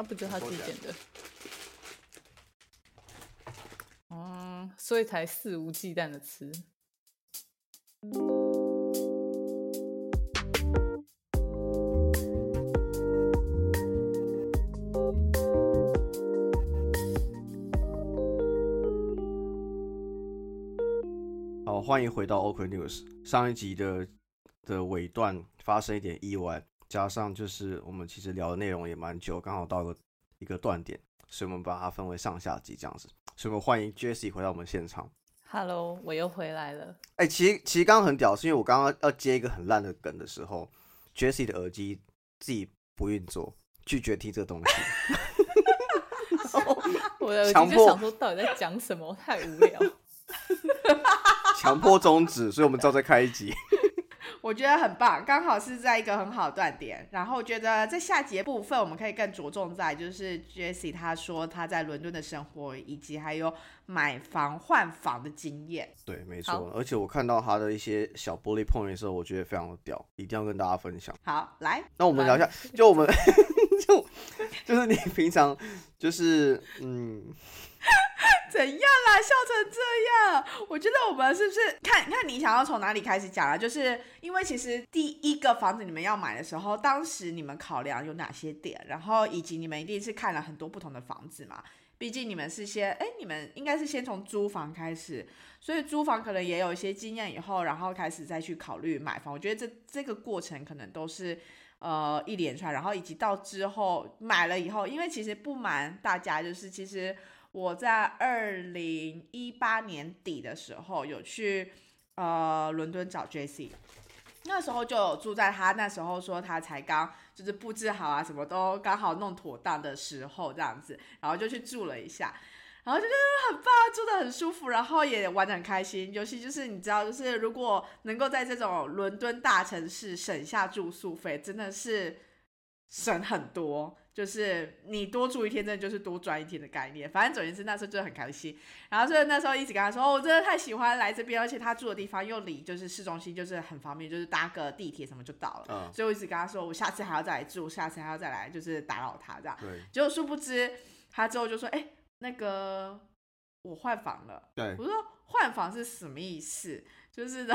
啊，不知道他自己剪的。嗯，所以才肆无忌惮的吃。好，欢迎回到 Open News。上一集的的尾段发生一点意外，加上就是我们其实聊的内容也蛮久，刚好到了一个断点，所以我们把它分为上下集这样子。所以我们欢迎 Jessie 回到我们现场。Hello，我又回来了。哎、其实其实刚刚很屌，是因为我刚刚要接一个很烂的梗的时候，Jessie 的耳机自己不运作，拒绝听这个东西。我的耳强迫机就想说，到底在讲什么？太无聊。强迫终止，所以我们之后再开一集。我觉得很棒，刚好是在一个很好的断点。然后我觉得在下节部分，我们可以更着重在就是 Jessie 她说她在伦敦的生活，以及还有买房换房的经验。对，没好错。而且我看到她的一些小玻璃 point 的时候，我觉得非常的屌，一定要跟大家分享。好，来，那我们聊一下，就我们 就就是你平常就是嗯，怎样啦？笑成这样，我觉得我们是不是看看你想要从哪里开始讲啊？就是因为其实第一个房子你们要买的时候，当时你们考量有哪些点，然后以及你们一定是看了很多不同的房子嘛。毕竟你们是先，哎，你们应该是先从租房开始，所以租房可能也有一些经验以后，然后开始再去考虑买房。我觉得这这个过程可能都是呃一连串，然后以及到之后买了以后，因为其实不瞒大家，就是其实我在二零一八年底的时候有去呃伦敦找 JC，那时候就住在他那时候说他才刚就是布置好啊，什么都刚好弄妥当的时候这样子，然后就去住了一下。然后就觉得很棒，住的很舒服，然后也玩的很开心。尤其就是你知道，就是如果能够在这种伦敦大城市省下住宿费，真的是省很多。就是你多住一天，真的就是多赚一天的概念。反正总之，那时候就很开心。然后所以那时候一直跟他说，哦，我真的太喜欢来这边，而且他住的地方又离就是市中心，就是很方便，就是搭个地铁什么就到了。嗯所以我一直跟他说，我下次还要再来住，下次还要再来，就是打扰他这样。对结果殊不知，他之后就说：“哎、那个我换房了。”对我说：“换房是什么意思？就是呢，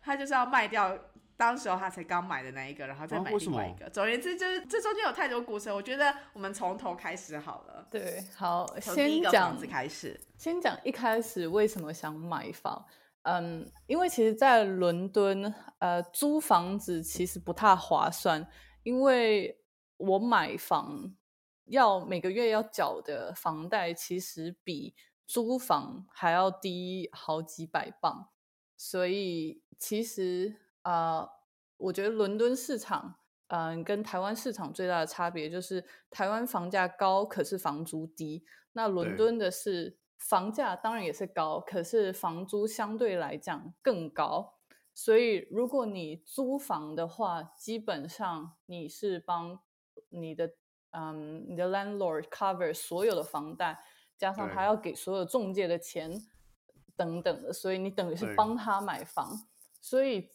他就是要卖掉当时候他才刚买的那一个，然后再买啊为什么另外一个。总而言之，就是这中间有太多故事，我觉得我们从头开始好了，对，好，从第一先讲个房子开始。先讲一开始为什么想买房。嗯，因为其实，在伦敦，呃，租房子其实不太划算，因为我买房要每个月要缴的房贷，其实比租房还要低好几百磅，所以其实呃，我觉得伦敦市场，嗯、跟台湾市场最大的差别就是台湾房价高，可是房租低。那伦敦的是房价当然也是高，可是房租相对来讲更高。所以如果你租房的话，基本上你是帮你的嗯你的 landlord cover 所有的房贷，加上他要给所有中介的钱等等的，所以你等于是对帮他买房。所以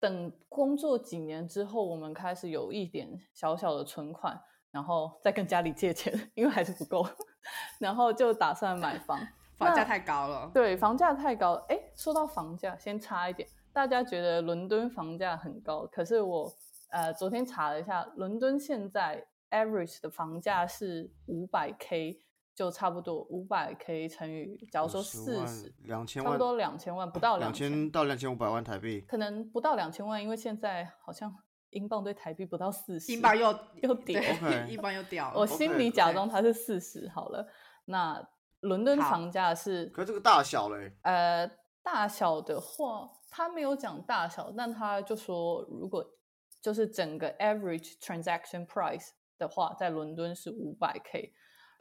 等工作几年之后，我们开始有一点小小的存款，然后再跟家里借钱，因为还是不够，然后就打算买房。房价太高了，对，房价太高。哎，说到房价，先差一点，大家觉得伦敦房价很高，可是我呃昨天查了一下，伦敦现在 average 的房价是五百 k，就差不多五百 k 乘以，假如说四十，两千万，差不多两千万，不到两千，到两千五百万台币。可能不到两千万，因为现在好像英镑对台币不到四十，英镑又又跌对 OK 英镑又掉了。我心里假装它是四十好了。那伦敦好房价是可这个大小嘞，呃，大小的话，他没有讲大小，但他就说，如果就是整个 average transaction price 的话，在伦敦是五百 k，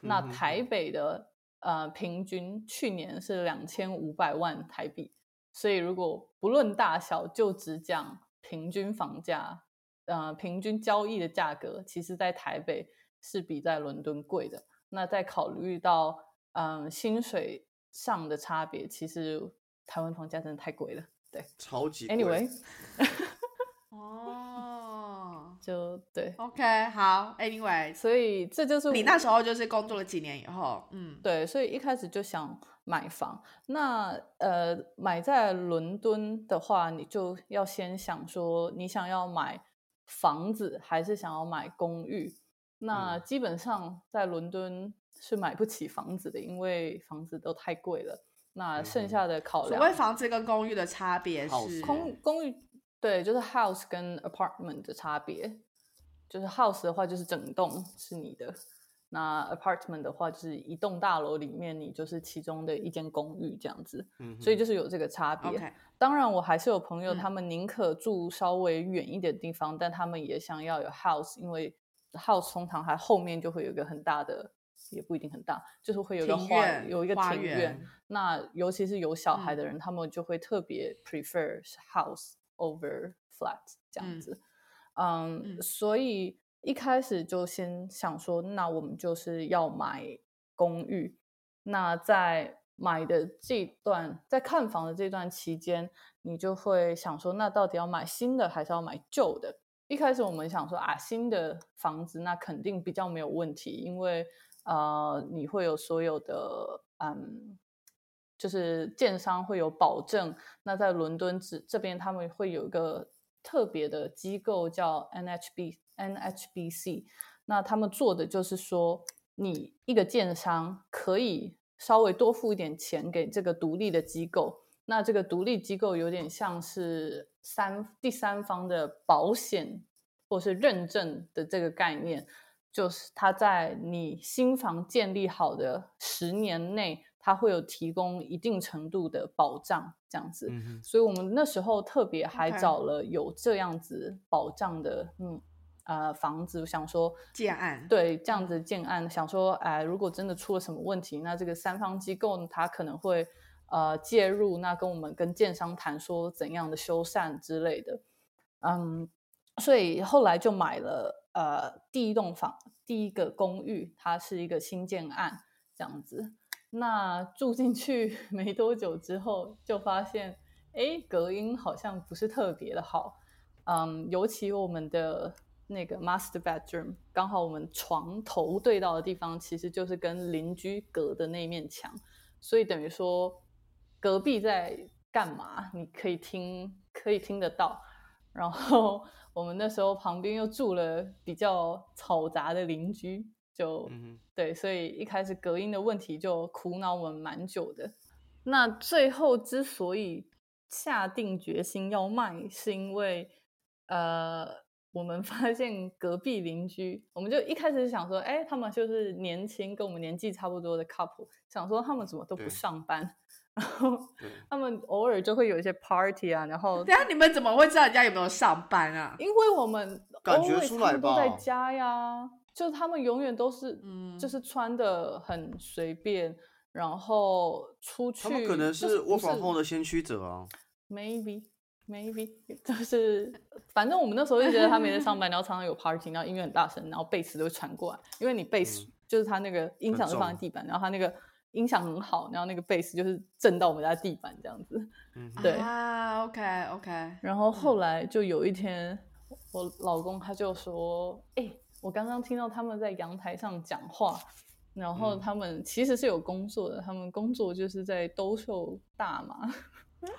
那台北的呃平均去年是两千五百万台币，所以如果不论大小，就只讲平均房价，呃，平均交易的价格，其实在台北是比在伦敦贵的。那再考虑到嗯薪水上的差别，其实台湾房价真的太贵了。对超级贵，anyway，哦，就对，OK，好，Anyway，所以这就是你那时候就是工作了几年以后，嗯，对，所以一开始就想买房。那呃，买在伦敦的话，你就要先想说，你想要买房子还是想要买公寓？那嗯基本上在伦敦是买不起房子的，因为房子都太贵了。那剩下的考所量，谓房子跟公寓的差别是，公公寓对，就是 house 跟 apartment 的差别。就是 house 的话，就是整栋是你的；那 apartment 的话，就是一栋大楼里面你就是其中的一间公寓这样子。嗯，所以就是有这个差别。当然，我还是有朋友，嗯他们宁可住稍微远一点的地方，但他们也想要有 house，因为 house 通常还后面就会有一个很大的，也不一定很大，就是会有一个花，园有一个庭院。园那尤其是有小孩嗯的人，他们就会特别 prefer house over flat 这样嗯子。嗯嗯所以一开始就先想说，那我们就是要买公寓。那在买的这段，在看房的这段期间，你就会想说，那到底要买新的还是要买旧的？一开始我们想说啊，新的房子那肯定比较没有问题，因为呃，你会有所有的嗯，就是建商会有保证。那在伦敦这这边，他们会有一个特别的机构叫 NHB NHBC，那他们做的就是说，你一个建商可以稍微多付一点钱给这个独立的机构。那这个独立机构有点像是三第三方的保险或是认证的这个概念，就是它在你新房建立好的十年内，它会有提供一定程度的保障，这样子。嗯，所以我们那时候特别还找了有这样子保障的，嗯呃房子，想说建案，对这样子建案，想说哎，如果真的出了什么问题，那这个三方机构呢，它可能会呃介入，那跟我们跟建商谈说怎样的修缮之类的，嗯，所以后来就买了呃第一栋房，第一个公寓，它是一个新建案这样子。那住进去 没多久之后，就发现，哎，隔音好像不是特别的好。嗯，尤其我们的那个 master bedroom，刚好我们床头对到的地方，其实就是跟邻居隔的那面墙，所以等于说隔壁在干嘛，你可以听，可以听得到。然后 我们那时候旁边又住了比较嘈杂的邻居，就、嗯，对，所以一开始隔音的问题就苦恼我们蛮久的。那最后之所以下定决心要卖，是因为呃，我们 发现隔壁邻居，我们就一开始想说，哎，他们就是年轻，跟我们年纪差不多的 couple，想说他们怎么都不上班，然后，他们偶尔就会有一些 party 啊，然后 等一下你们怎么会知道人家有没有上班啊？因为我们感觉出来吧都在家呀，就是他们永远都是，嗯。就是穿的很随便，然后出去他们可能是不 work from home 的先驱者啊，maybe maybe 就是，反正我们那时候就觉得他没在上班，然后常常有 party，然后音乐很大声，然后贝斯都会传过来，因为你贝斯、就是他那个音响是放在地板，然后他那个音响很好，然后那个贝斯就是震到我们家地板这样子。嗯，对。啊，OK OK，然后后来就有一天，我老公他就说：“哎、我刚刚听到他们在阳台上讲话，然后嗯他们其实是有工作的，他们工作就是在兜售大麻。”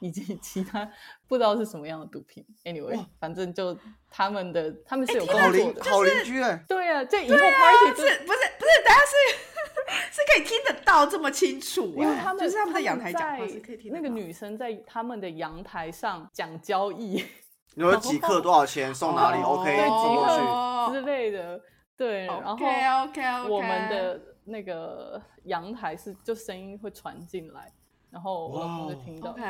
以及其他不知道是什么样的毒品，anyway，反正就他们的他们是有工作的，邻好邻居哎，对啊，这以后 party 是不是不是？大家是 是可以听得到这么清楚、欸，因为他们就是他们在阳台在讲话是可以听得到那个女生在他们的阳台上讲交易。你说几克多少钱送哪里哦？OK，对，送过去。之类的，对，然后 OK OK OK，我们的那个阳台是就声音会传进来，然后我老公就听到 OK，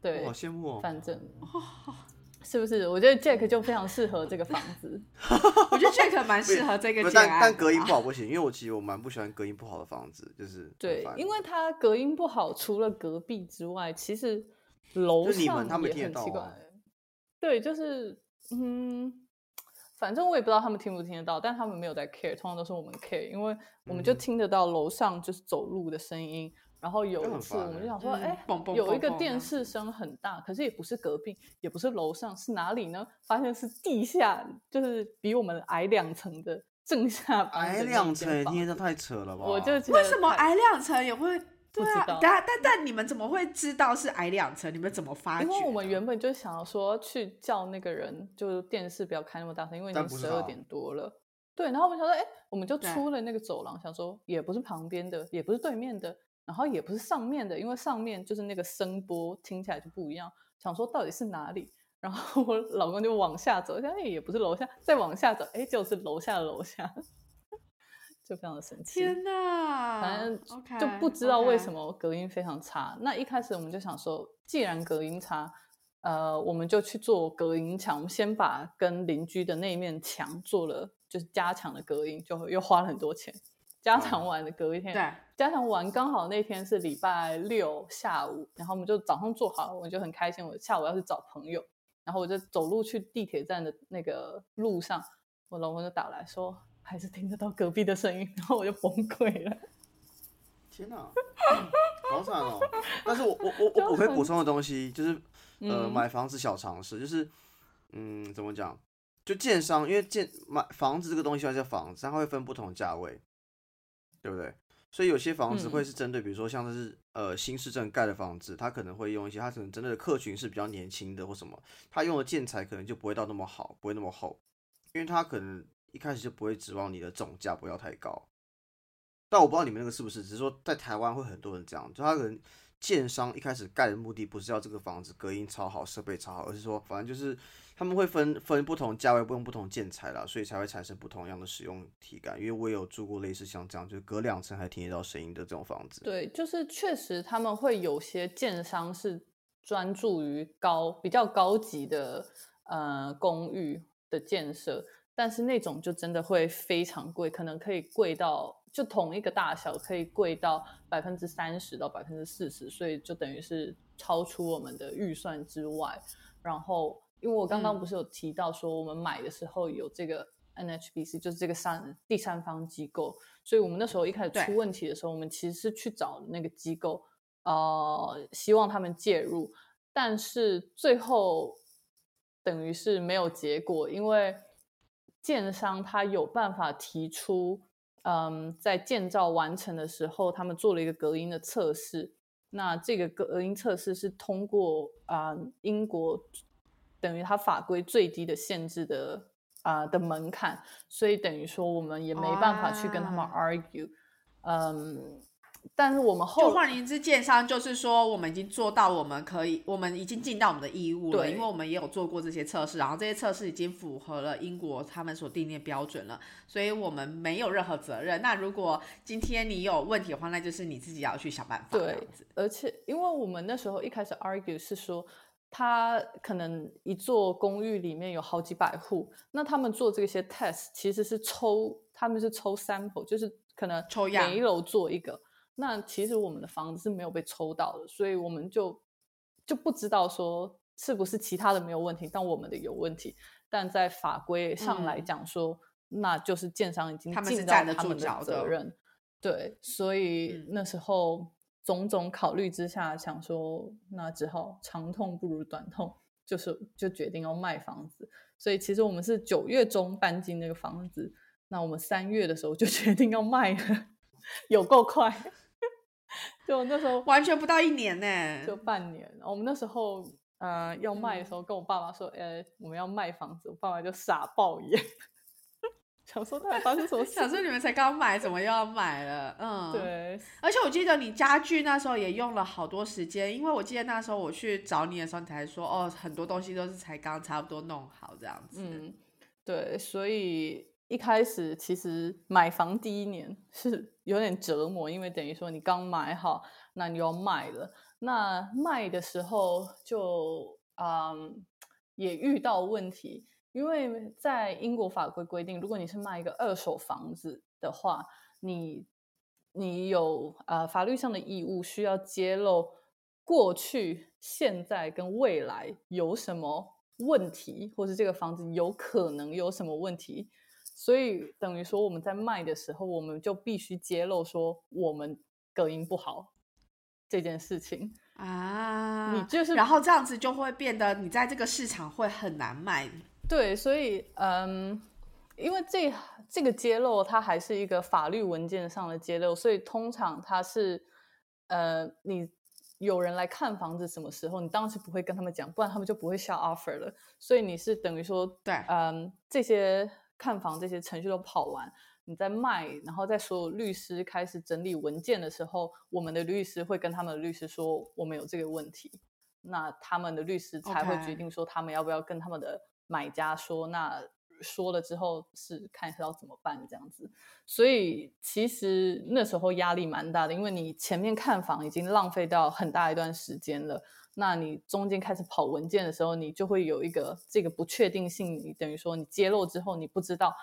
对好，，羡慕哦。反正 是不是？我觉得 Jack 就非常适合这个房子，我觉得 Jack 蛮适合这个但但隔音不好不行，因为我其实我蛮不喜欢隔音不好的房子，就是对因为它隔音不好，除了隔壁之外，其实楼就你们上他们也很奇怪听得到啊。对，就是嗯，反正我也不知道他们听不听得到，但他们没有在 care，通常都是我们 care，因为我们就嗯听得到楼上就是走路的声音，然后有一次我们就想说，嗯哎、有一个电视声很大，可是也不是隔壁，也不是楼上，是哪里呢？发现是地下，就是比我们矮两层的正下方的矮两层，房子听着太扯了吧？我就觉得为什么矮两层也会？对啊，但但但你们怎么会知道是矮两层？你们怎么发觉？因为我们原本就想要说去叫那个人，就是电视不要开那么大声，因为已经十二点多了。对，然后我们想说，哎，我们就出了那个走廊，想说也不是旁边的，也不是对面的，然后也不是上面的，因为上面就是那个声波听起来就不一样。想说到底是哪里？然后我老公就往下走，想哎也不是楼下，再往下走，哎就是楼下的楼下，就非常的神奇。天哪，反正就不知道为什么。隔音非常差。那一开始我们就想说，既然隔音差，呃，我们就去做隔音墙。我们先把跟邻居的那一面墙做了，就是加强的隔音，就又花了很多钱。加强完的隔一天，对，加强完刚好那天是礼拜六下午，然后我们就早上做好，我就很开心。我下午要去找朋友，然后我就走路去地铁站的那个路上，我老公就打来说，还是听得到隔壁的声音，然后我就崩溃了。天哪，好惨哦！但是我我我我我可以补充的东西就是，呃，嗯买房子小常识就是，嗯，怎么讲？就建商，因为建买房子这个东西叫房子，它会分不同价位，对不对？所以有些房子嗯会是针对，比如说像是呃新市镇盖的房子，它可能会用一些，它可能针对的客群是比较年轻的或什么，它用的建材可能就不会到那么好，不会那么厚，因为它可能一开始就不会指望你的总价不要太高。但我不知道你们那个是不是，只是说在台湾会很多人这样，就他可能建商一开始盖的目的不是要这个房子隔音超好、设备超好，而是说反正就是他们会分分不同价位，不用不同建材啦，所以才会产生不同样的使用体感。因为我也有住过类似像这样，就是隔两层还听得到声音的这种房子。对，就是确实他们会有些建商是专注于高比较高级的呃公寓的建设，但是那种就真的会非常贵，可能可以贵到就同一个大小可以贵到百分之三十到百分之四十，所以就等于是超出我们的预算之外。然后，因为我刚刚嗯。不是有提到说我们买的时候有这个 NHBC，就是这个三第三方机构，所以我们那时候一开始出问题的时候，我们其实是去找那个机构，呃，希望他们介入，但是最后等于是没有结果，因为建商他有办法提出，嗯，在建造完成的时候，他们做了一个隔音的测试，那这个隔音测试是通过啊、英国等于它法规最低的限制的啊、的门槛，所以等于说我们也没办法去跟他们啊。argue，、嗯，但是我们就后换言之，建商就是说，我们已经做到我们可以，我们已经尽到我们的义务了，对因为我们也有做过这些测试，然后这些测试已经符合了英国他们所定定的标准了，所以我们没有任何责任。那如果今天你有问题的话，那就是你自己要去想办法。对，而且因为我们那时候一开始 argue 是说，他可能一座公寓里面有好几百户，那他们做这些 test 其实是抽，他们是抽 sample，就是可能抽样每一楼做一个。那其实我们的房子是没有被抽到的，所以我们就就不知道说是不是其他的没有问题，但我们的有问题。但在法规上来嗯讲说，那就是建商已经他们是尽到站得住他们脚的责任。对，所以嗯那时候种种考虑之下，想说那只好长痛不如短痛，就是就决定要卖房子。所以其实我们是九月中搬进那个房子，那我们三月的时候就 决定要卖了，有够快。就那时候完全不到一年呢。就半年，我们那时候呃要卖的时嗯候，跟我爸爸说，呃，我们要卖房子，我爸爸就傻爆眼，想说到底发生什么事？想说你们才刚买，怎么又要买了？嗯，。对，而且我记得你家具那时候也用了好多时间，因为我记得那时候我去找你的时候，你才说哦，很多东西都是才刚差不多弄好这样子。嗯，对，所以一开始其实买房第一年 是有点折磨，因为等于说你刚买好，那你要卖了，那卖的时候就嗯也遇到问题，因为在英国法规规定，如果你是卖一个二手房子的话，你你有呃法律上的义务需要揭露过去、现在跟未来有什么问题，或是这个房子有可能有什么问题。所以等于说我们在卖的时候，我们就必须揭露说我们隔音不好，这件事情。啊，你就是然后这样子就会变得你在这个市场会很难卖。对，所以嗯，因为这这个揭露它还是一个法律文件上的揭露，所以通常它是呃，你有人来看房子什么时候，你当时不会跟他们讲，不然他们就不会下 offer 了。所以你是等于说，对嗯，这些看房这些程序都跑完，你在卖，然后在所有律师开始整理文件的时候，我们的律师会跟他们的律师说，我们有这个问题，那他们的律师才会决定说他们要不要跟他们的买家说，那说了之后是看是要怎么办这样子。所以其实那时候压力蛮大的，因为你前面看房已经浪费掉很大一段时间了。那你中间开始跑文件的时候，你就会有一个这个不确定性。你等于说你揭露之后，你不知道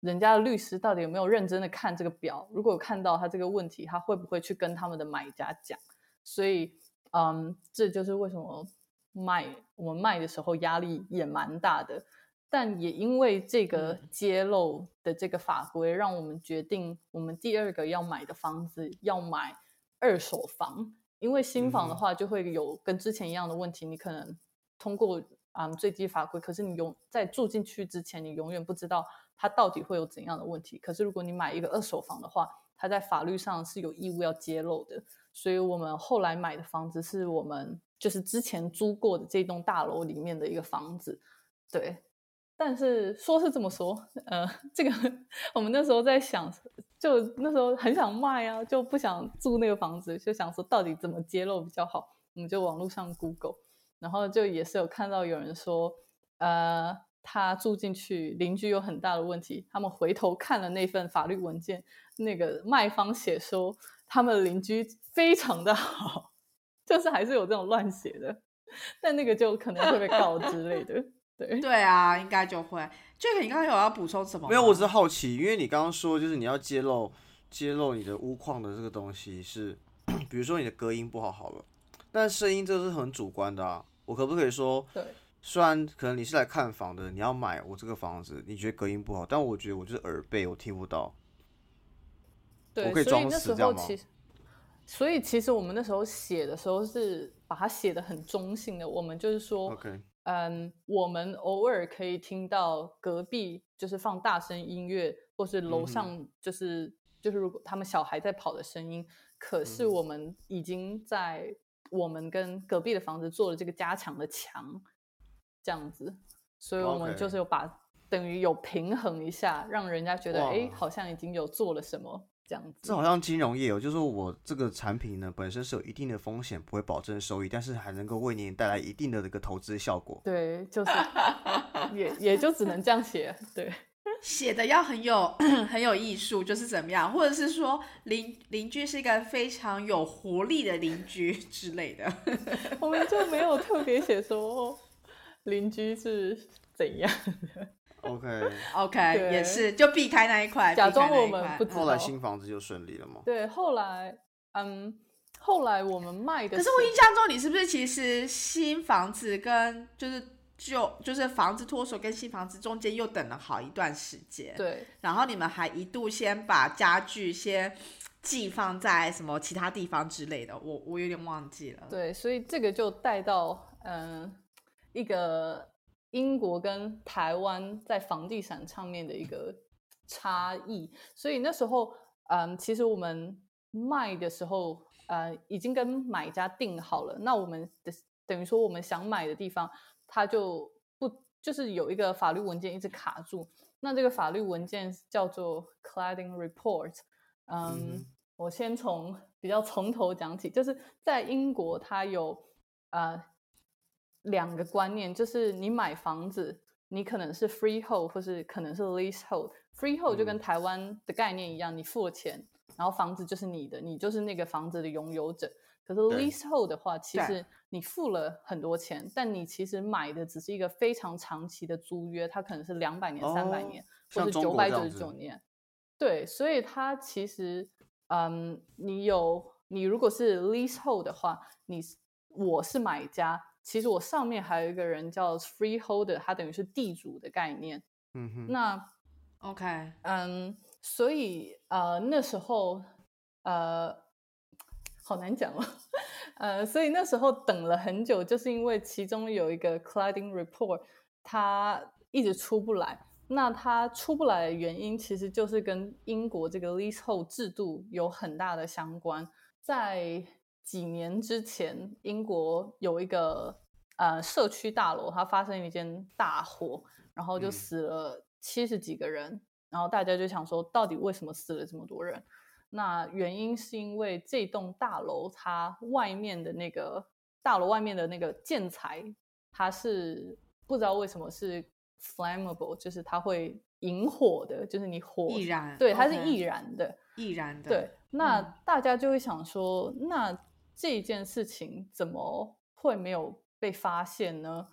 人家的律师到底有没有认真的看这个表。如果看到他这个问题，他会不会去跟他们的买家讲？所以，嗯，这就是为什么卖我们卖的时候压力也蛮大的。但也因为这个嗯揭露的这个法规，让我们决定我们第二个要买的房子要买二手房，因为新房的话就会有跟之前一样的问题，你可能通过啊、嗯最低法规，可是你永在住进去之前，你永远不知道它到底会有怎样的问题。可是如果你买一个二手房的话，它在法律上是有义务要揭露的。所以我们后来买的房子是我们就是之前租过的这栋大楼里面的一个房子，对。但是说是这么说，呃，这个 我们那时候在想，就那时候很想卖啊，就不想租那个房子，就想说到底怎么揭露比较好，我们就网络上 Google，然后就也是有看到有人说，呃，他住进去邻居有很大的问题，他们回头看了那份法律文件，那个卖方写说他们邻居非常的好，就是还是有这种乱写的，但那个就可能会被告之类的，对。对啊，应该就会。Jack，你刚刚有要补充什么？没有，我只是好奇，因为你刚刚说就是你要揭露揭露你的屋况的这个东西是，比如说你的隔音不好好了，但声音这是很主观的啊。我可不可以说，对，虽然可能你是来看房的，你要买我这个房子，你觉得隔音不好，但我觉得我就是耳背，我听不到。对，我可以装死这样吗候其实，所以其实我们那时候写的时候是把它写的很中性的，我们就是说嗯，我们偶尔可以听到隔壁就是放大声音乐，或是楼上就是、就是如果他们小孩在跑的声音，可是嗯我们已经在我们跟隔壁的房子做了这个加强的墙，这样子，所以我们就是有把等于有平衡一下，让人家觉得哎，好像已经有做了什么这样子。这好像金融业哦，就是我这个产品呢本身是有一定的风险，不会保证收益，但是还能够为您带来一定的这个投资效果。对，就是也也就只能这样写，对。写的要很有 很有艺术，就是怎么样，或者是说邻邻居是一个非常有活力的邻居 之类的。我们就没有特别写说邻居是怎样，OK，OK，对也是就避开那一块，假装我们不知道。后来新房子就顺利了吗？对，后来嗯，后来我们卖的可是我印象中，你是不是其实新房子跟就是旧就是房子脱手跟新房子中间又等了好一段时间，对然后你们还一度先把家具先寄放在什么其他地方之类的，我我有点忘记了。对，所以这个就带到嗯一个英国跟台湾在房地产上面的一个差异。所以那时候嗯，其实我们卖的时候，呃，已经跟买家定好了。那我们的等于说我们想买的地方，它就不就是有一个法律文件一直卡住。那这个法律文件叫做 cladding report。嗯，嗯我先从比较从头讲起，就是在英国，它有呃两个观念，就是你买房子，你可能是 freehold 或是可能是 leasehold。freehold 就跟嗯台湾的概念一样，你付了钱，然后房子就是你的，你就是那个房子的拥有者。可是 leasehold 的话，其实你付了很多钱，但你其实买的只是一个非常长期的租约，它可能是两百年、三百哦年，或是九百九十九年。对，所以它其实，嗯，你有你如果是 leasehold 的话，你是我是买家，其实我上面还有一个人叫 freeholder，他等于是地主的概念。嗯哼，那 OK，嗯，所以呃那时候呃好难讲哦，呃，所以那时候等了很久，就是因为其中有一个 cladding report，它一直出不来。那它出不来的原因，其实就是跟英国这个 leasehold 制度有很大的相关。在几年之前，英国有一个呃社区大楼，它发生一件大火，然后就死了七十几个人。然后大家就想说，到底为什么死了这么多人？那原因是因为这栋大楼它外面的那个大楼外面的那个建材，它是不知道为什么是。flammable 就是它会引火的，就是你火易燃，对，它是易燃的，易燃的。对，那大家就会想说，那这件事情怎么会没有被发现呢？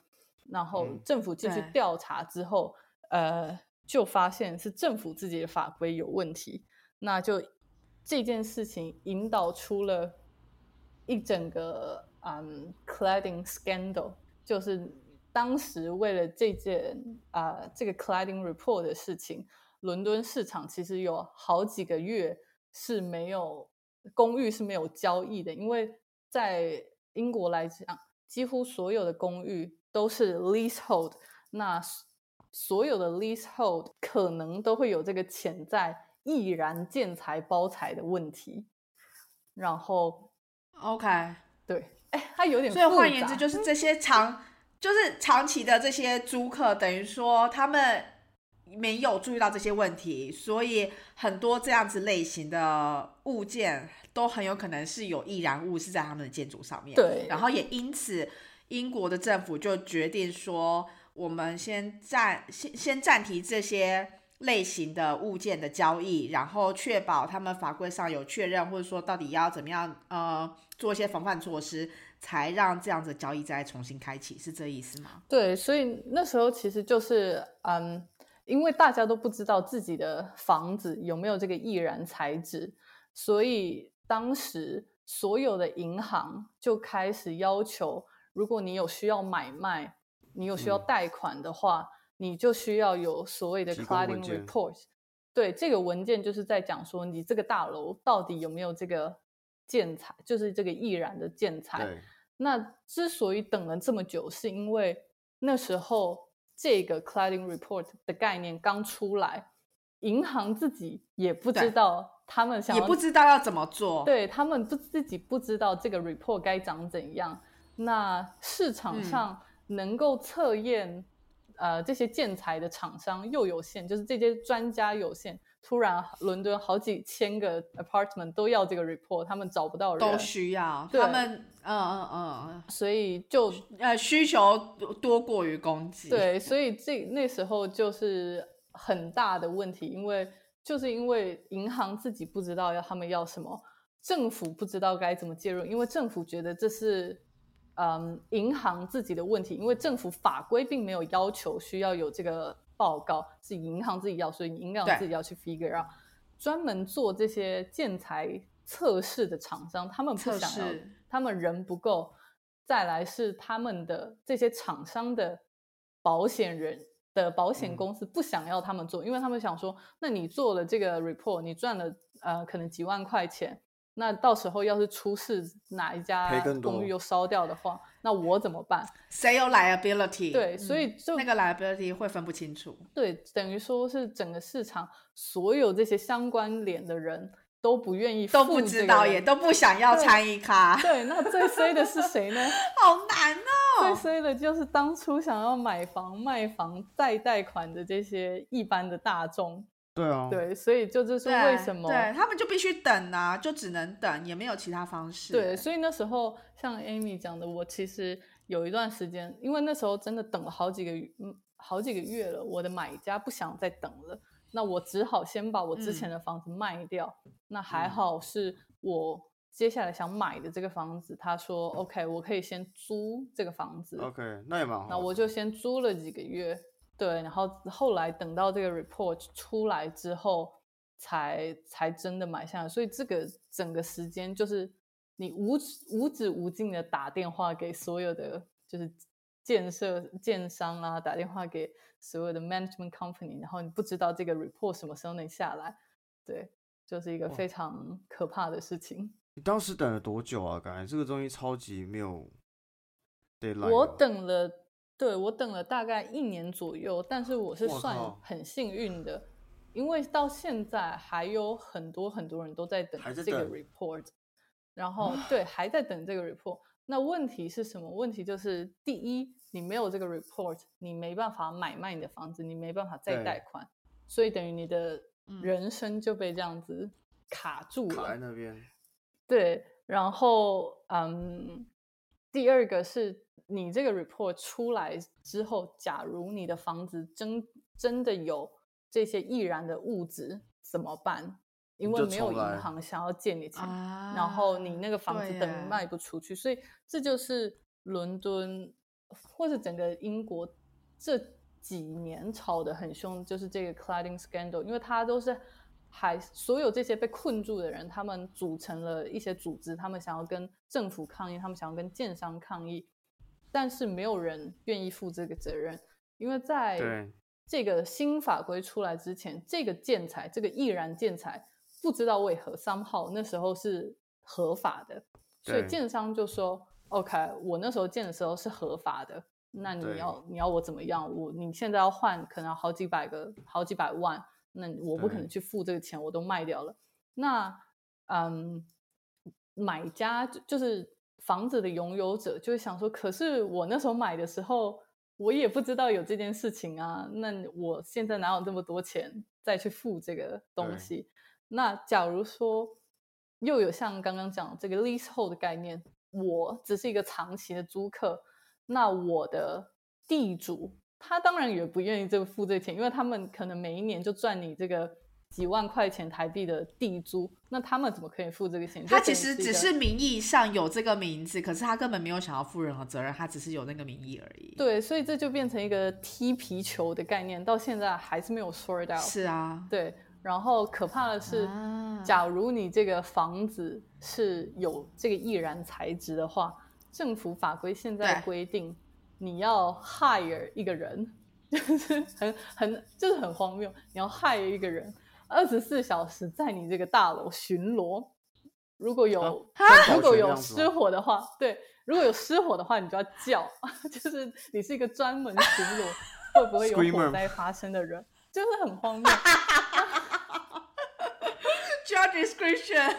然后政府进去调查之后，呃，就发现是政府自己的法规有问题。那就这件事情引导出了一整个嗯 cladding scandal，就是。当时为了这件啊这个 cladding report 的事情，伦敦市场其实有好几个月是没有公寓是没有交易的，因为在英国来讲，几乎所有的公寓都是 leasehold，那所有的 leasehold 可能都会有这个潜在易燃建材包材的问题。然后，OK，对，哎，它有点，所以换言之，就是这些长。就是长期的这些租客，等于说他们没有注意到这些问题，所以很多这样子类型的物件都很有可能是有易燃物是在他们的建筑上面。对，然后也因此，英国的政府就决定说，我们先暂先先暂停这些类型的物件的交易，然后确保他们法规上有确认，或者说到底要怎么样呃做一些防范措施。才让这样子交易再重新开启，是这意思吗？对，所以那时候其实就是，嗯，因为大家都不知道自己的房子有没有这个易燃材质，所以当时所有的银行就开始要求，如果你有需要买卖，你有需要贷款的话，你就需要有所谓的 cladding report。对，这个文件就是在讲说，你这个大楼到底有没有这个。建材就是这个易燃的建材。那之所以等了这么久，是因为那时候这个 cladding report 的概念刚出来，银行自己也不知道他们想也不知道要怎么做。对他们不自己不知道这个 report 该长怎样。那市场上能够测验呃这些建材的厂商又有限，就是这些专家有限。突然，伦敦好几千个 apartment 都要这个 report，他们找不到人，都需要他们，嗯嗯嗯，所以就呃需求多过于供给，对，所以这那时候就是很大的问题，因为就是因为银行自己不知道要他们要什么，政府不知道该怎么介入，因为政府觉得这是嗯银行自己的问题，因为政府法规并没有要求需要有这个。报告是银行自己要，所以银行自己要去 figure out。专门做这些建材测试的厂商，他们不想要，他们人不够。再来是他们的这些厂商的保险人的保险公司不想要他们做，因为他们想说，那你做了这个 report，你赚了呃可能几万块钱。那到时候要是出事，哪一家公寓又烧掉的话，那我怎么办？谁有 liability？对，所以就那个 liability 会分不清楚。对，等于说是整个市场所有这些相关联的人都不愿意，都不知道，也都不想要参与卡。对，那最衰的是谁呢？好难哦！最衰的就是当初想要买房、卖房再贷款的这些一般的大众。对啊，对，所以就这是为什么，对他们就必须等啊，就只能等，也没有其他方式。对，所以那时候像 Amy 讲的，我其实有一段时间，因为那时候真的等了好几个月，嗯，好几个月了，我的买家不想再等了，那我只好先把我之前的房子卖掉。那还好是我接下来想买的这个房子，他说 OK，我可以先租这个房子。OK，那也蛮好。那我就先租了几个月。对，然后后来等到这个 report 出来之后，才才真的买下来。所以这个整个时间就是你无无止无尽的打电话给所有的就是建设建商啊，打电话给所有的 management company，然后你不知道这个 report 什么时候能下来。对，就是一个非常可怕的事情。你当时等了多久啊？感觉这个东西超级没有 deadline 我等了，对我等了大概一年左右，但是我是算很幸运的，因为到现在还有很多很多人都在等这个 report，然后对还在等这个 report。那问题是什么？问题就是第一，你没有这个 report，你没办法买卖你的房子，你没办法再对贷款，所以等于你的嗯人生就被这样子卡住了。卡在那边，对，然后嗯，第二个是你这个 report 出来之后，假如你的房子真真的有这些易燃的物质怎么办？因为没有银行想要借你钱，啊然后你那个房子等于卖不出去，所以这就是伦敦或者整个英国这几年炒得很凶，就是这个 cladding scandal，因为它都是还所有这些被困住的人，他们组成了一些组织，他们想要跟政府抗议，他们想要跟建商抗议，但是没有人愿意负这个责任，因为在这个新法规出来之前，这个建材，这个易燃建材，不知道为何 somehow 那时候是合法的，所以建商就说：“OK，我那时候建的时候是合法的，那你要你要我怎么样？我你现在要换，可能要好几百个、好几百万，那我不可能去付这个钱，我都卖掉了。那嗯，买家就就是房子的拥有者就会想说，可是我那时候买的时候，我也不知道有这件事情啊。那我现在哪有这么多钱再去付这个东西？那假如说又有像刚刚讲这个 leasehold 的概念，我只是一个长期的租客，那我的地主他当然也不愿意这个付这个钱，因为他们可能每一年就赚你这个几万块钱台币的地租，那他们怎么可以付这个钱？他其实只是名义上有这个名字，可是他根本没有想要负任何责任，他只是有那个名义而已。，对，所以这就变成一个踢皮球的概念，到现在还是没有 sort out。是啊，对，然后可怕的是，啊假如你这个房子是有这个易燃材质的话，政府法规现在对规定你要 hire 一个人，就是很很就是很荒谬，你要 hire 一个人，二十四小时在你这个大楼巡逻。如果有、啊如果有失火的话，对，如果有失火的话，你就要叫，就是你是一个专门巡逻会不会有火灾发生的人，就是很荒谬。job description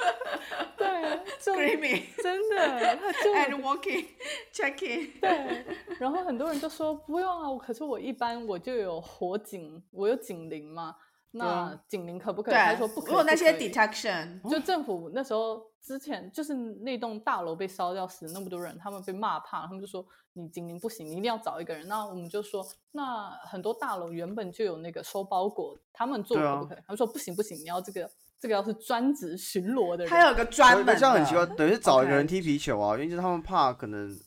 对，就 screaming 真的，他就 and walking checking。对，然后很多人就说不用啊，可是我一般我就有火警，我有警铃嘛，那啊警铃可不可以？他对说不可以，如果那些 detection，就政府那时候之前就是那栋大楼被烧掉，死了那么多人，他们被骂怕，他们就说你警铃不行，你一定要找一个人。那我们就说，那很多大楼原本就有那个收包裹，他们做可不可以？他们说不行不行，你要这个这个要是专职巡逻的人，他有个专门的，这样很奇怪，等于是找一个人踢皮球啊，因为就是他们怕可能，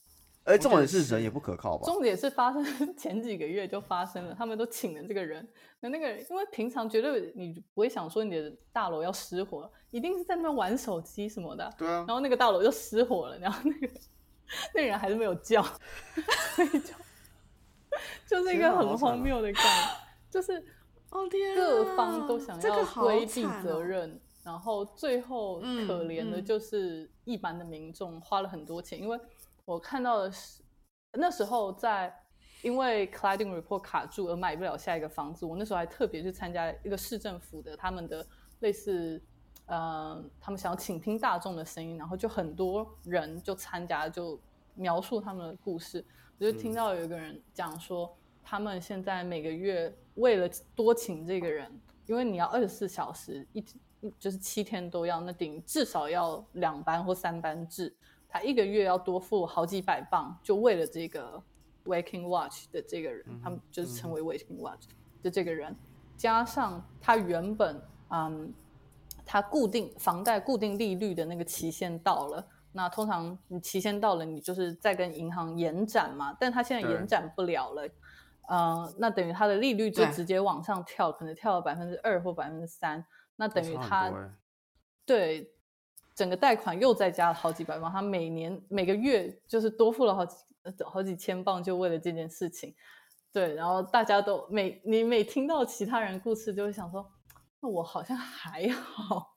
哎重点是是人也不可靠吧？重点是发生 前几个月就发生了，他们都请了这个人。那那个人，因为平常绝对你不会想说你的大楼要失火，一定是在那边玩手机什么的。对啊然，后那个大楼就失火了，然后那个那个人还是没有叫，所以就 就是一个很荒谬的概念，就是哦天啊，各方都想要规避。责任，然后最后嗯可怜的嗯就是一般的民众花了很多钱，因为我看到的是那时候在因为 cladding report 卡住而买不了下一个房子，我那时候还特别去参加一个市政府的他们的类似。呃，他们想要倾听大众的声音，然后就很多人就参加，就描述他们的故事。我就听到有一个人讲说，他们现在每个月为了多请这个人，因为你要二十四小时一就是七天都要，那等于至少要两班或三班制，他一个月要多付好几百磅，就为了这个 Waking Watch 的这个人，他们就是成为 Waking Watch 的这个人，加上他原本嗯，他固定房贷固定利率的那个期限到了。那通常你期限到了，你就是在跟银行延展嘛，但他现在延展不了了，呃，那等于他的利率就直接往上跳，可能跳了百分之二或百分之三，那等于他对整个贷款又再加了好几百万，他每年每个月就是多付了好几呃好几千镑，就为了这件事情。对，然后大家都每你每听到其他人故事，就会想说，那我好像还好，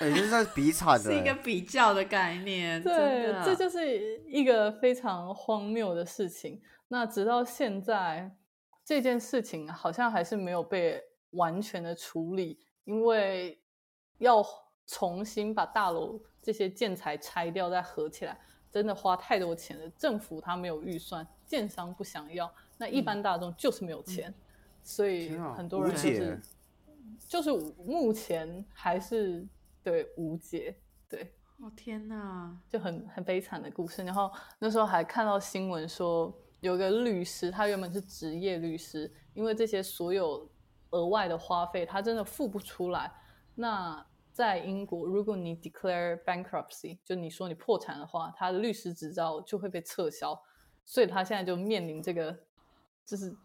哎，就是在比惨的，是一个比较的概念。对，这就是一个非常荒谬的事情。那直到现在，这件事情好像还是没有被完全的处理，因为要重新把大楼这些建材拆掉再合起来，真的花太多钱了。政府他没有预算，建商不想要，那一般大众就是没有钱，所以很多人就是就是目前还是对无解，对。哦天哪，就很很悲惨的故事。然后那时候还看到新闻说。有个律师，他原本是职业律师，因为这些所有额外的花费，他真的付不出来。那在英国，如果你 declare bankruptcy，就你说你破产的话，他的律师执照就会被撤销。所以他现在就面临这个，就是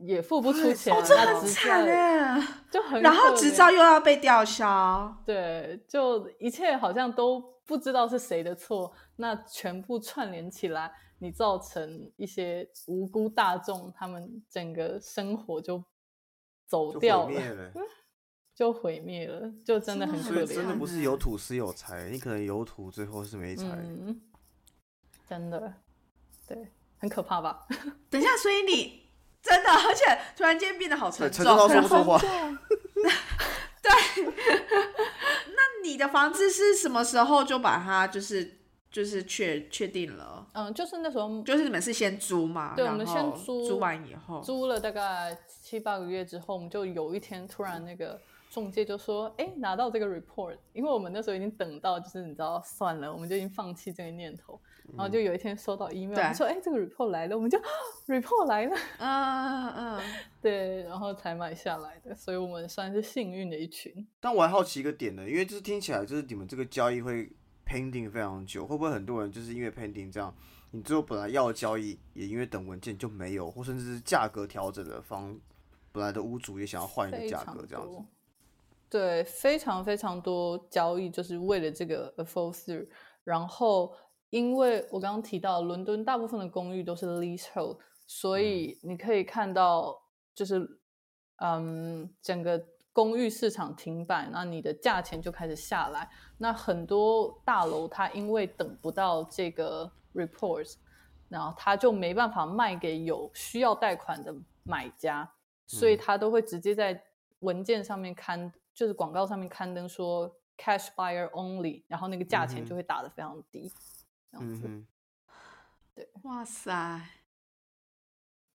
也付不出钱，这很惨哎，就很然后执照又要被吊销，对，就一切好像都不知道是谁的错，那全部串联起来。你造成一些无辜大众，他们整个生活就走掉了，就毁灭了，就真的很可怜。真的不是有土是有财，你可能有土，最后是没财。真的，对，很可怕吧？等一下，所以你真的，而且突然间变得好沉重，到说不出话。对，那你的房子是什么时候就把它就是？就是确确定了，嗯，就是那时候，就是你们是先租嘛，对，我们先租，租完以后，租了大概七八个月之后，我们就有一天突然那个中介就说，哎，拿到这个 report，因为我们那时候已经等到，就是你知道，算了，我们就已经放弃这个念头，然后就有一天收到 email，说，哎，这个 report 来了，我们就 report 来了，嗯嗯，对，然后才买下来的，所以我们算是幸运的一群。但我还好奇一个点呢，因为就是听起来就是你们这个交易会。pending 非常久，会不会很多人就是因为 pending 这样，你最后本来要的交易也因为等文件就没有，或甚至是价格调整的方，本来的屋主也想要换一个价格这样子。对，非常非常多交易就是为了这个 fall through。然后，因为我刚刚提到伦敦大部分的公寓都是 leasehold，所以你可以看到就是嗯整个。公寓市场停摆，那你的价钱就开始下来。那很多大楼它因为等不到这个 reports，然后它就没办法卖给有需要贷款的买家，所以它都会直接在文件上面刊，就是广告上面刊登说 cash buyer only，然后那个价钱就会打得非常低，这样子。对，哇塞，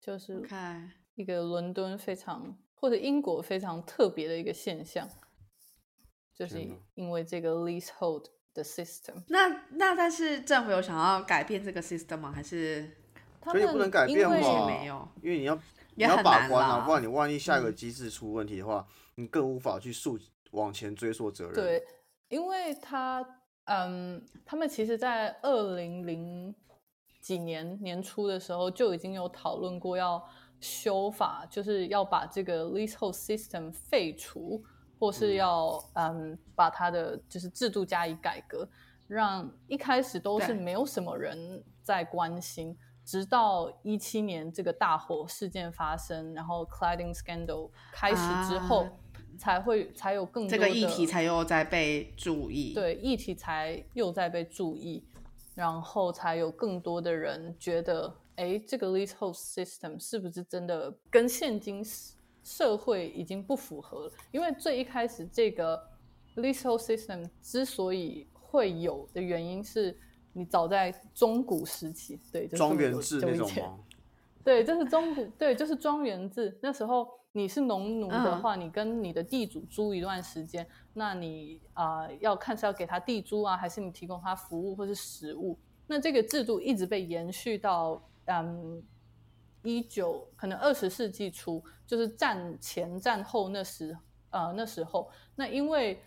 就是看一个伦敦非常。或者英国非常特别的一个现象，就是因为这个 leasehold 的 system。那那但是政府有想要改变这个 system 吗？还是他们不能改变吗？没有，因为你要你要把关啊，不然你万一下一个机制出问题的话，你更无法去诉往前追溯责任。对，因为他嗯，他们其实在二零零几年年初的时候就已经有讨论过要。修法就是要把这个 leasehold system 废除，或是要嗯把它的就是制度加以改革，让一开始都是没有什么人在关心，直到一七年这个大火事件发生，然后 cladding scandal 开始之后，才会才有更多这个议题才又在被注意，对议题才又在被注意，然后才有更多的人觉得。哎，这个 leasehold system 是不是真的跟现今社会已经不符合了？因为最一开始这个 leasehold system 之所以会有的原因是，你早在中古时期，对，庄园制那种对，这是中古，对，就是庄园制。那时候你是农奴的话，你跟你的地主租一段时间，那你啊要看是要给他地租啊，还是你提供他服务或是食物？那这个制度一直被延续到。嗯，一九可能二十世纪初，就是战前战后那时，呃，那时候，那因为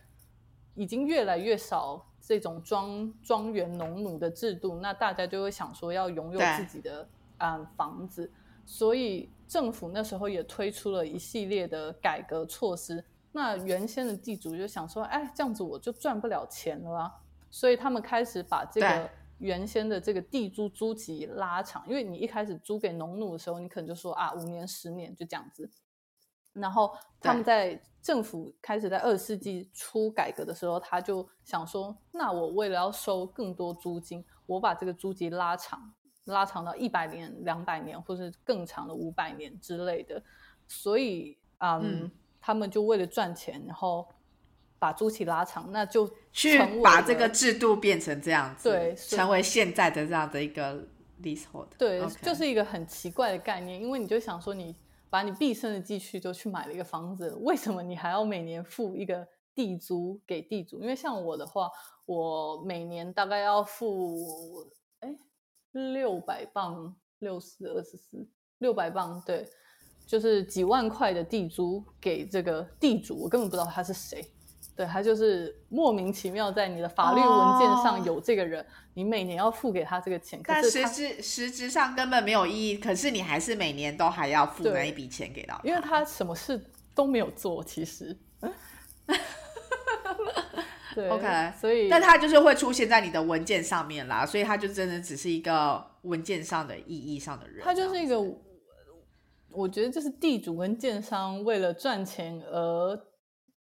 已经越来越少这种庄庄园农奴的制度，那大家就会想说要拥有自己的嗯房子，所以政府那时候也推出了一系列的改革措施。那原先的地主就想说，哎，这样子我就赚不了钱了啊，所以他们开始把这个。原先的这个地租租期拉长，因为你一开始租给农奴的时候，你可能就说啊五年十年就这样子，然后他们在政府开始在二十世纪初改革的时候，他就想说，那我为了要收更多租金，我把这个租期拉长，拉长到一百年、两百年，或是更长的五百年之类的。所以，嗯，嗯他们就为了赚钱，然后把租期拉长，那就去成把这个制度变成这样子，对成为现在的这样的一个 leasehold。对就是一个很奇怪的概念，因为你就想说，你把你毕生的积蓄就去买了一个房子，为什么你还要每年付一个地租给地主？因为像我的话，我每年大概要付哎六百磅，六四二十四，六百磅，对，就是几万块的地租给这个地主，我根本不知道他是谁。对他就是莫名其妙在你的法律文件上哦有这个人，你每年要付给他这个钱，可但是实质实质上根本没有意义，可是你还是每年都还要付那一笔钱给到他，因为他什么事都没有做，其实。对 OK，所以但他就是会出现在你的文件上面啦，所以他就真的只是一个文件上的意义上的人，他就是一个我觉得就是地主跟建商为了赚钱而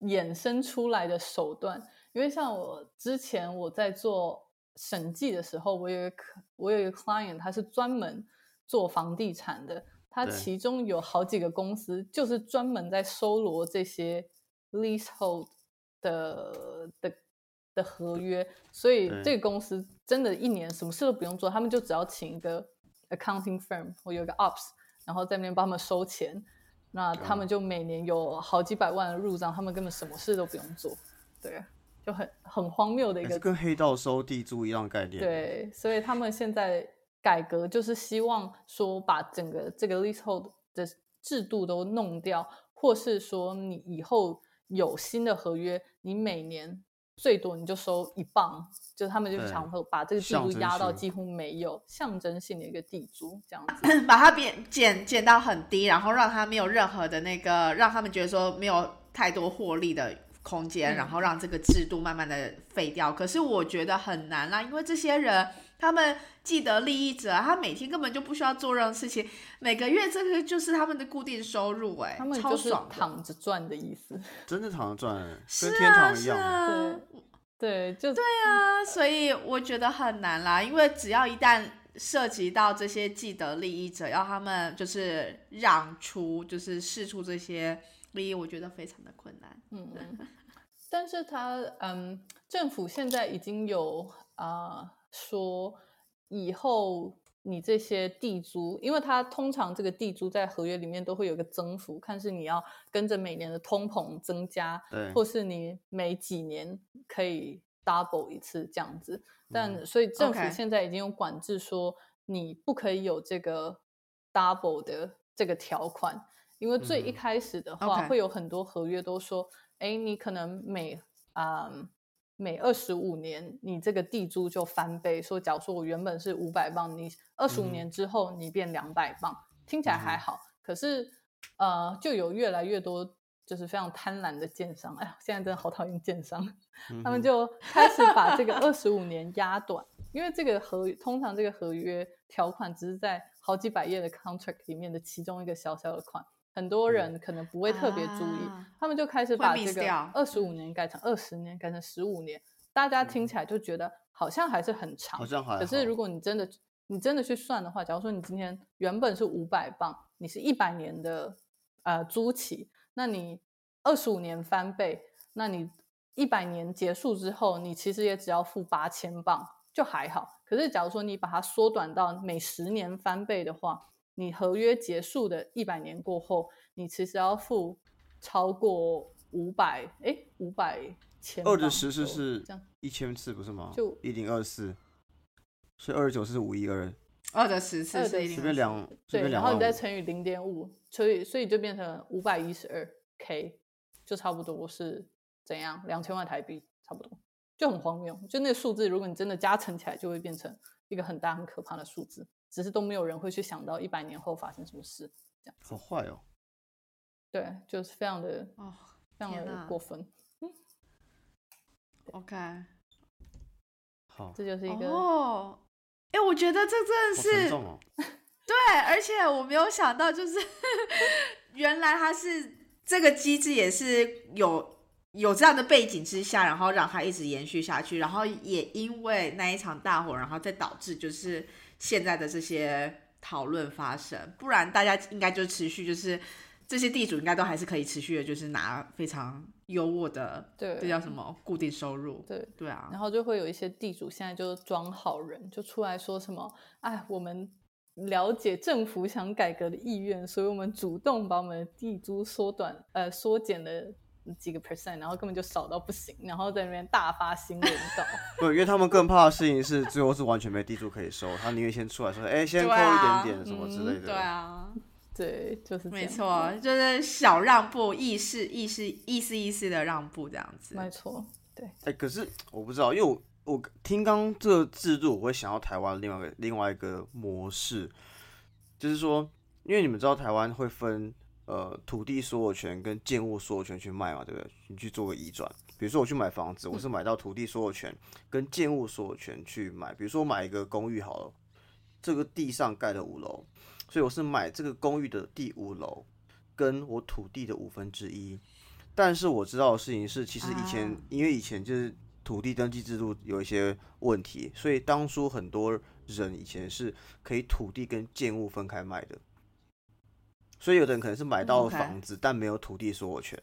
衍生出来的手段。因为像我之前我在做审计的时候，我有一个我有一个 client，他是专门做房地产的，他其中有好几个公司就是专门在收罗这些 leasehold 的的的合约，所以这个公司真的一年什么事都不用做，他们就只要请一个 accounting firm 或有一个 ops，然后在那边帮他们收钱，那他们就每年有好几百万的入账，他们根本什么事都不用做，对，就很很荒谬的一个跟黑道收地租一样的概念。，对，所以他们现在改革就是希望说把整个这个 leasehold 的制度都弄掉，或是说你以后有新的合约，你每年最多你就收一磅，就是他们就对想说把这个地租压到几乎没有，象征性的一个地租这样子。把它变减减到很低，然后让它没有任何的那个，让他们觉得说没有太多获利的空间，嗯然后让这个制度慢慢的废掉。可是我觉得很难啦，因为这些人他们既得利益者，他每天根本就不需要做任何事情，每个月这个就是他们的固定收入、哎，他们就是超爽。躺着赚的意思，真的躺着赚，是跟天啊，堂一样。是啊，对对，就对啊，所以我觉得很难啦，因为只要一旦涉及到这些既得利益者，要他们就是让出，就是试出这些利益，我觉得非常的困难。嗯，但是他嗯，政府现在已经有啊、说，以后你这些地租，因为它通常这个地租在合约里面都会有个增幅，看是你要跟着每年的通膨增加，对，或是你每几年可以 double 一次这样子。但嗯所以政府现在已经有管制说，你不可以有这个 double 的这个条款，因为最一开始的话会有很多合约都说，哎，你可能每啊、每二十五年你这个地租就翻倍，说假如说我原本是五百磅，你二十五年之后你变两百磅，听起来还好，可是呃，就有越来越多就是非常贪婪的建商，哎呀，现在真的好讨厌建商，他们就开始把这个二十五年压短，因为这个合通常这个合约条款只是在好几百页的 contract 里面的其中一个小小的款，很多人可能不会特别注意，啊他们就开始把这个掉二十五年改成二十年，改成十五年，大家听起来就觉得好像还是很长好，像还好。可是如果你真的你真的去算的话，假如说你今天原本是五百磅，你是一百年的呃租期，那你二十五年翻倍，那你一百年结束之后，你其实也只要付八千磅，就还好。可是假如说你把它缩短到每十年翻倍的话，你合约结束的一百年过后，你其实要付超过五百，哎，五百千二的十次是这样。一千次不是吗？就一零二四，所以二十九是五一二，二的十次二的是一定两这对，然后你再。乘以零点五，所以所以就变成五百一十二 k，就差不多是怎样两千万台币，差不多就很荒谬。就那个数字，如果你真的加乘起来，就会变成一个很大很可怕的数字，只是都没有人会去想到一百年后发生什么事。好坏哦。对，就是非常的哦非常的过分。，OK，好，这就是一个、哦，哎、我觉得这真的是。对，而且我没有想到，就是 原来他是这个机制也是有有这样的背景之下，然后让它一直延续下去，然后也因为那一场大火，然后再导致就是现在的这些讨论发生，不然大家应该就持续就是这些地主应该都还是可以持续的，就是拿非常优渥的，对，这叫什么固定收入？对对啊，然后就会有一些地主现在就装好人，就出来说什么，哎，我们。了解政府想改革的意愿，所以我们主动把我们的地租缩短，呃，缩减了几个 percent，然后根本就少到不行，然后在那边大发新闻稿。对，因为他们更怕的事情是最后是完全没地主可以收，他宁愿先出来说，哎，先扣一点点什么之类的。对啊，对，就是没错，就是小让步，意思意思意思意思的让步这样子。没错，对。哎，可是我不知道，因为我。我听刚这个制度，我会想到台湾另外一个另外一个模式，就是说，因为你们知道台湾会分呃土地所有权跟建物所有权去卖嘛，对不对？你去做个移转，比如说我去买房子，我是买到土地所有权跟建物所有权去买，比如说我买一个公寓好了，这个地上盖的五楼，所以我是买这个公寓的第五楼跟我土地的五分之一，但是我知道的事情是，其实以前因为以前就是。土地登记制度有一些问题，所以当初很多人以前是可以土地跟建物分开卖的，所以有的人可能是买到了房子，但没有土地所有权。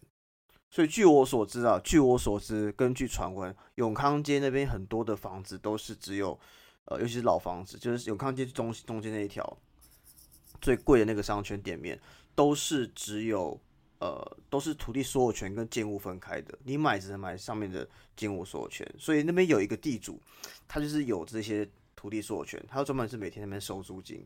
所以据我所知啊，据我所知，根据传闻，永康街那边很多的房子都是只有，呃，尤其是老房子，就是永康街中中间那一条最贵的那个商圈店面，都是只有。呃，都是土地所有权跟建物分开的，你买只能买上面的建物所有权，所以那边有一个地主，他就是有这些土地所有权，他专门是每天那边收租金，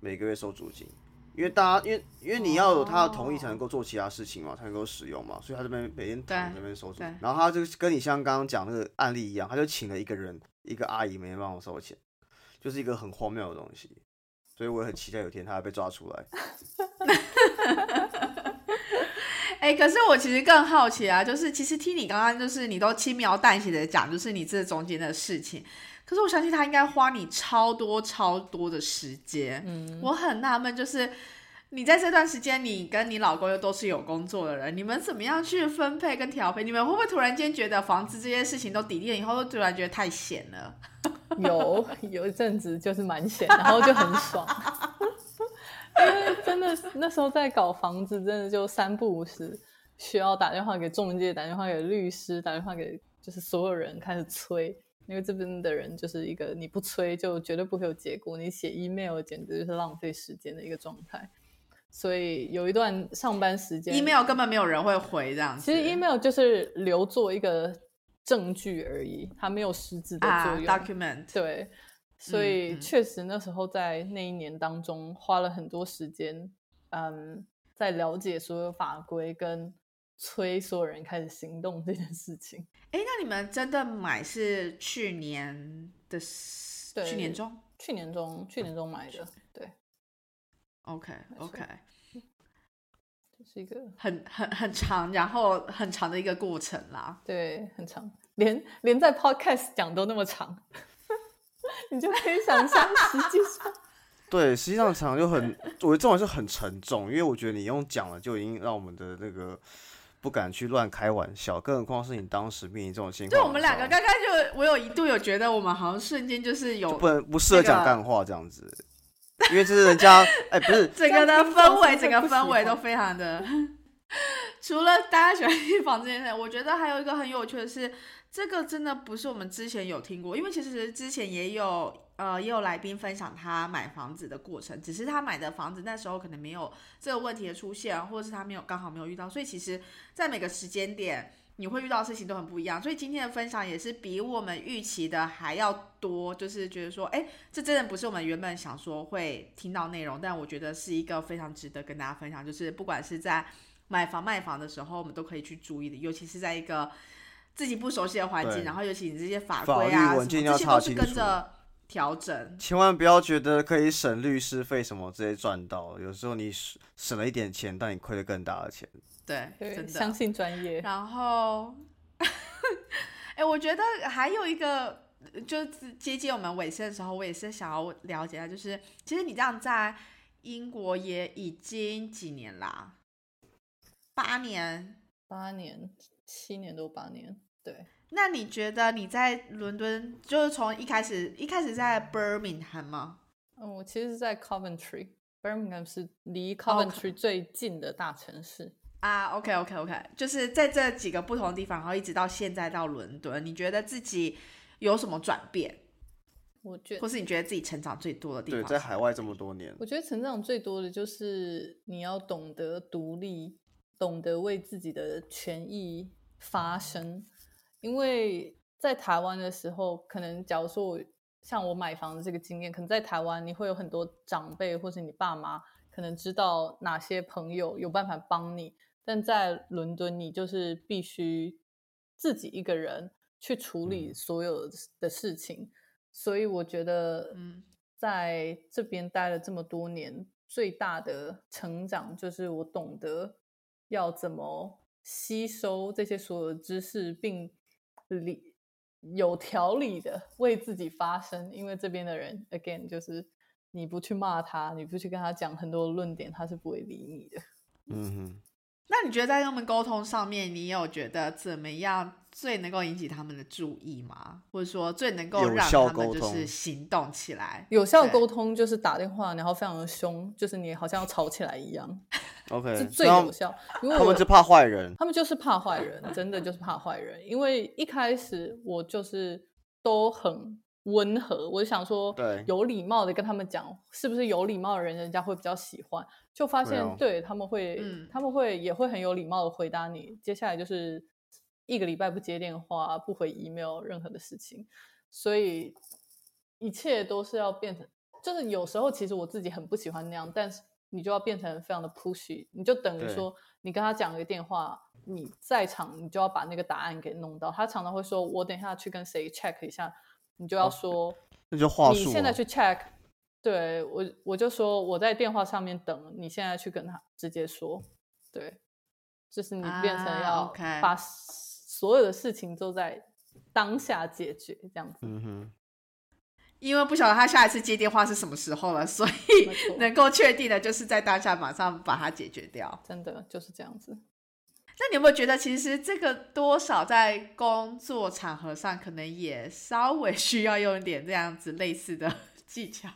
每个月收租金，因为大家因为因为你要有他的同意才能够做其他事情嘛，才能够使用嘛，所以他这边每天躺那边收钱，然后他就跟你像刚刚讲那个案例一样，他就请了一个人，一个阿姨每天帮我收钱，就是一个很荒谬的东西，所以我也很期待有一天他要被抓出来。哎，可是我其实更好奇啊，就是其实听你刚刚就是你都轻描淡写的讲，就是你这中间的事情，可是我相信他应该花你超多超多的时间。嗯，我很纳闷，就是你在这段时间，你跟你老公又都是有工作的人，你们怎么样去分配跟调配？你们会不会突然间觉得房子这些事情都抵电以后，都突然觉得太闲了？有有一阵子就是蛮闲，然后就很爽。因为真的那时候在搞房子，真的就三不五时需要打电话给中介，打电话给律师，打电话给就是所有人开始催。因为这边的人就是一个你不催就绝对不会有结果，你写 email 简直就是浪费时间的一个状态。所以有一段上班时间，email 根本没有人会回这样。其实 email 就是留作一个证据而已，它没有实质的作用。document 对。所以确实那时候在那一年当中花了很多时间，嗯，在了解所有法规跟催所有人开始行动这件事情。哎，那你们真的买是去年的？去年中？去年中？去年中买的？对。OK OK，这是一个很很很长，然后很长的一个过程啦。对，很长，连连在 Podcast 讲都那么长。你就可以想象，实际上，对，实际上常常就很，我觉得这种是很沉重，因为我觉得你用讲了就已经让我们的那个不敢去乱开玩笑，更何况是你当时面临这种情况。就我们两个刚刚就，我有一度有觉得我们好像瞬间就是有不能不适合讲干话这样子，因为这是人家 哎，不是整个的氛围，整个氛围都非常的。除了大家喜欢预防这件事，我觉得还有一个很有趣的是。这个真的不是我们之前有听过，因为其实之前也有呃也有来宾分享他买房子的过程，只是他买的房子那时候可能没有这个问题的出现，或者是他没有刚好没有遇到，所以其实，在每个时间点你会遇到的事情都很不一样。所以今天的分享也是比我们预期的还要多，就是觉得说，哎，这真的不是我们原本想说会听到内容，但我觉得是一个非常值得跟大家分享，就是不管是在买房卖房的时候，我们都可以去注意的，尤其是在一个。自己不熟悉的环境，然后尤其你这些法规啊，这些都是跟着调整。千万不要觉得可以省律师费什么这些赚到，有时候你省了一点钱，但你亏了更大的钱。对，真的相信专业。然后，哎，我觉得还有一个，就是接近我们尾声的时候，我也是想要了解一下，就是其实你这样在英国也已经几年啦。八年。八年、七年多八年，对。那你觉得你在伦敦，就是从一开始一开始在 Birmingham 吗？嗯，我其实是在 Coventry，Birmingham 是离 Coventry 最近的大城市。啊，OK OK OK，就是在这几个不同的地方，然后一直到现在到伦敦，你觉得自己有什么转变？我觉得，或是你觉得自己成长最多的地方对，在海外这么多年，我觉得成长最多的就是你要懂得独立，懂得为自己的权益发声。因为在台湾的时候，可能假如说我像我买房的这个经验，可能在台湾你会有很多长辈或者你爸妈可能知道哪些朋友有办法帮你，但在伦敦你就是必须自己一个人去处理嗯所有的事情。所以我觉得，嗯在这边待了这么多年，最大的成长就是我懂得要怎么吸收这些所有的知识，并理有条理的为自己发声。因为这边的人，again，就是你不去骂他，你不去跟他讲很多论点，他是不会理你的。嗯哼，那你觉得在跟他们沟通上面，你有觉得怎么样最能够引起他们的注意吗？或者说最能够有让他们就是行动起来？有效对沟通就是打电话，然后非常的凶，就是你好像要吵起来一样，OK，是最有效。因为我他们是怕坏人，他们就是怕坏人，真的就是怕坏人。因为一开始我就是都很温和，我就想说，对有礼貌的跟他们讲，是不是有礼貌的人，人家会比较喜欢。就发现对他们会，嗯他们会也会很有礼貌的回答你。接下来就是一个礼拜不接电话，不回 email，任何的事情，所以一切都是要变成，就是有时候其实我自己很不喜欢那样，但是你就要变成非常的 pushy，你就等于对。说你跟他讲一个电话，你在场你就要把那个答案给弄到。他常常会说，我等一下去跟谁 check 一下，你就要哦说。那就话术嘛你现在去 check，对我我就说我在电话上面等，你现在去跟他直接说，对，就是你变成啊要把所有的事情都在当下解决，这样子，嗯哼，因为不晓得他下一次接电话是什么时候了，所以能够确定的就是在当下马上把它解决掉。真的就是这样子。那你有没有觉得，其实这个多少在工作场合上，可能也稍微需要用一点这样子类似的技巧？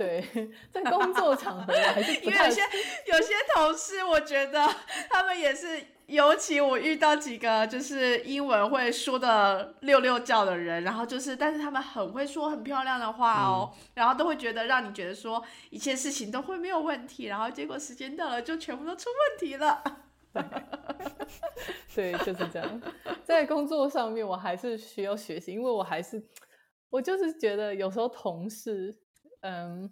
对，在工作场合还是因为有些 有些同事，我觉得他们也是，尤其我遇到几个就是英文会说的六六叫的人，然后就是，但是他们很会说很漂亮的话哦，然后都会觉得让你觉得说一切事情都会没有问题，然后结果时间到了就全部都出问题了。对，就是这样。在工作上面，我还是需要学习，因为我还是，我就是觉得有时候同事，嗯，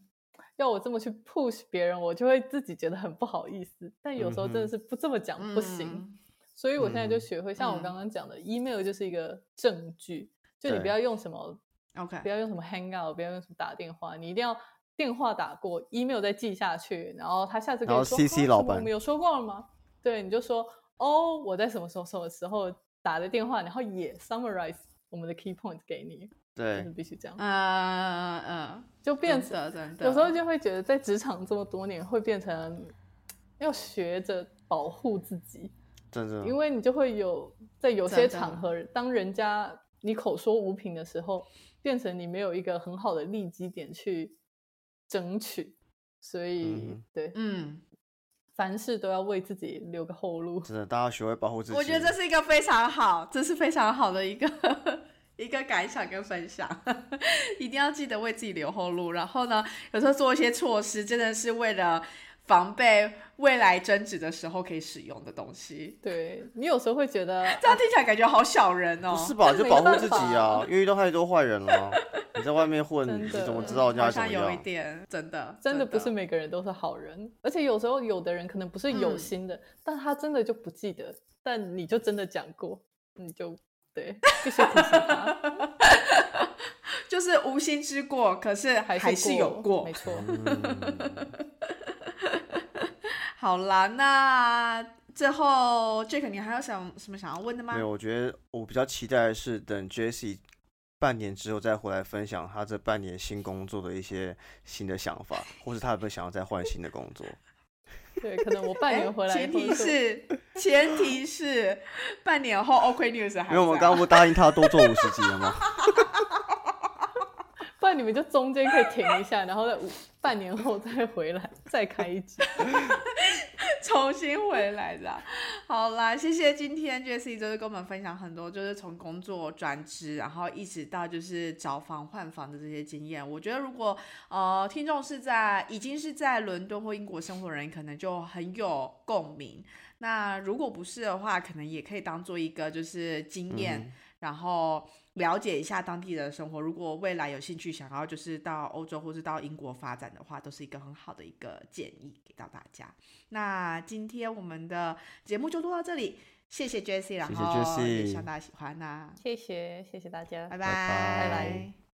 要我这么去 push 别人，我就会自己觉得很不好意思。但有时候真的是不这么讲不行，嗯所以我现在就嗯学会，像我嗯刚刚讲的、e m a i l 就是一个证据，就你不要用什么，OK，不要用什么 Hangout，不要用什么打电话，你一定要。电话打过，email 再寄下去，然后他下次跟你说 CC 老板啊我们有说过了吗？对，你就说哦，我在什么时候什么时候打的电话，然后也 summarize 我们的 key point 给你，就是对，必须这样，啊嗯，就变真成的真的，有时候就会觉得在职场这么多年，会变成要学着保护自己，真的，因为你就会有在有些场合，当人家你口说无凭的时候，变成你没有一个很好的利基点去争取，所以、嗯对，嗯，凡事都要为自己留个后路。真的，大家学会保护自己。我觉得这是一个非常好，这是非常好的一个一个感想跟分享，一定要记得为自己留后路。然后呢，有时候做一些措施，真的是为了防备未来争执的时候可以使用的东西。对你有时候会觉得，这样听起来感觉好小人哦。不是吧？就保护自己啊，因为遇到太多坏人了。你在外面混，你怎么知道人好家怎么样有一样？点，真的，真的不是每个人都是好人，而且有时候有的人可能不是有嗯心的，但他真的就不记得，但你就真的讲过，你就对必须提醒他，就是无心之过，可是还还是有过没。错。嗯，好啦，那最后 Jack，你还有想什么想要问的吗没？有，我觉得我比较期待的是等 Jessie 半年之后再回来分享他这半年新工作的一些新的想法，或是他有没有想要再换新的工作。对，可能我半年回来，前提是前提是半年后 OK News 还因为我们刚刚不答应他多做五十集了吗？不然你们就中间可以停一下，然后在五半年后再回来，再开一集。重新回来的。好啦，谢谢今天 Jessie 就是跟我们分享很多，就是从工作转职，然后一直到就是找房换房的这些经验。我觉得如果呃听众是在已经是在伦敦或英国生活的人，可能就很有共鸣。那如果不是的话，可能也可以当做一个就是经验，然后了解一下当地的生活。如果未来有兴趣想要就是到欧洲或是到英国发展的话，都是一个很好的一个建议给到大家。那今天我们的节目就录到这里，谢谢 Jessie，然后也希望大家喜欢呐、谢谢，谢谢大家，拜拜。拜拜